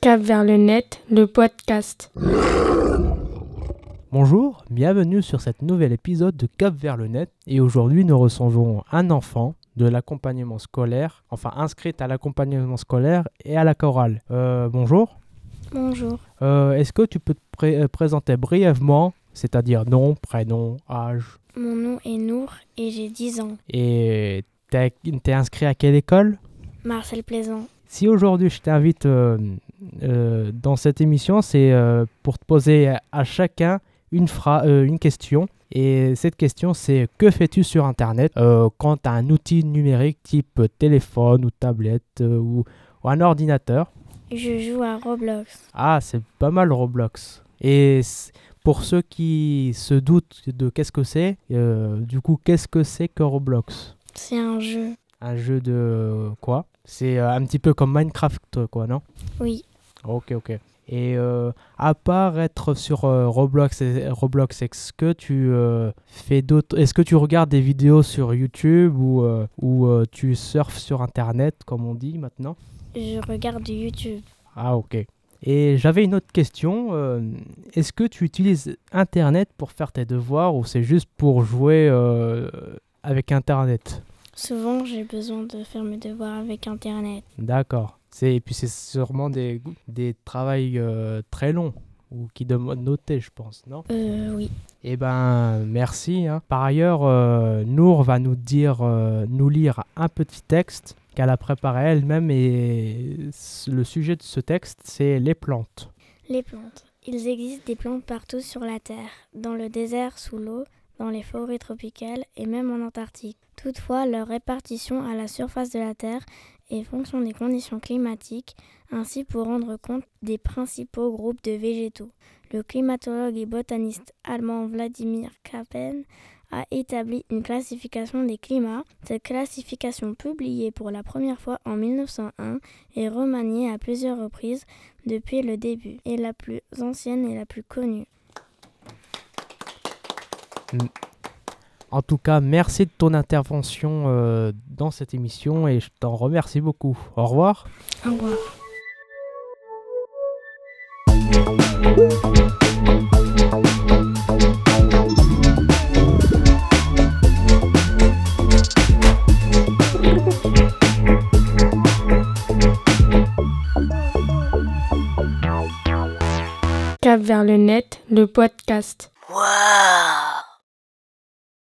Cap vers le net, le podcast. Bonjour, bienvenue sur cet nouvel épisode de Cap vers le net. Et aujourd'hui, nous recevons un enfant de l'accompagnement scolaire, enfin inscrite à l'accompagnement scolaire et à la chorale. Euh, bonjour. Bonjour. Euh, Est-ce que tu peux te pré- euh, présenter brièvement, c'est-à-dire nom, prénom, âge? Mon nom est Nour et j'ai 10 ans. et t'es t'es inscrit à quelle école? Marcel Plaisant. Si aujourd'hui je t'invite euh, dans cette émission, c'est pour te poser à chacun une, euh, une question. Et cette question, c'est que fais-tu sur Internet euh, quand tu as un outil numérique type téléphone ou tablette euh, ou, ou un ordinateur? Je joue à Roblox. Ah, c'est pas mal Roblox. Et pour ceux qui se doutent de qu'est-ce que c'est, euh, du coup, qu'est-ce que c'est que Roblox? C'est un jeu. Un jeu de quoi? C'est un petit peu comme Minecraft, quoi, non? Oui. Ok, ok. Et euh, à part être sur euh, Roblox, Roblox, est-ce que tu euh, fais d'autres Est-ce que tu regardes des vidéos sur YouTube ou, ou tu surfes sur Internet, comme on dit maintenant? Je regarde YouTube. Ah, ok. Et j'avais une autre question. euh, est-ce que tu utilises Internet pour faire tes devoirs ou c'est juste pour jouer euh, avec Internet? Souvent, j'ai besoin de faire mes devoirs avec Internet. D'accord. Et puis c'est sûrement des, des travails euh, très longs ou qui demandent de noter, je pense, non? Euh, oui. Eh ben, merci. hein. Par ailleurs, euh, Nour va nous dire, euh, nous lire un petit texte qu'elle a préparé elle-même et le sujet de ce texte, c'est les plantes. Les plantes. Il existe des plantes partout sur la Terre, dans le désert, sous l'eau, dans les forêts tropicales et même en Antarctique. Toutefois, leur répartition à la surface de la Terre est fonction des conditions climatiques, ainsi pour rendre compte des principaux groupes de végétaux. Le climatologue et botaniste allemand Vladimir Kappen a établi une classification des climats. Cette classification, publiée pour la première fois en 1901, est remaniée à plusieurs reprises depuis le début, est la plus ancienne et la plus connue. En tout cas, merci de ton intervention euh, dans cette émission et je t'en remercie beaucoup. Au revoir. Au revoir. Cap vers le net, le podcast. Waouh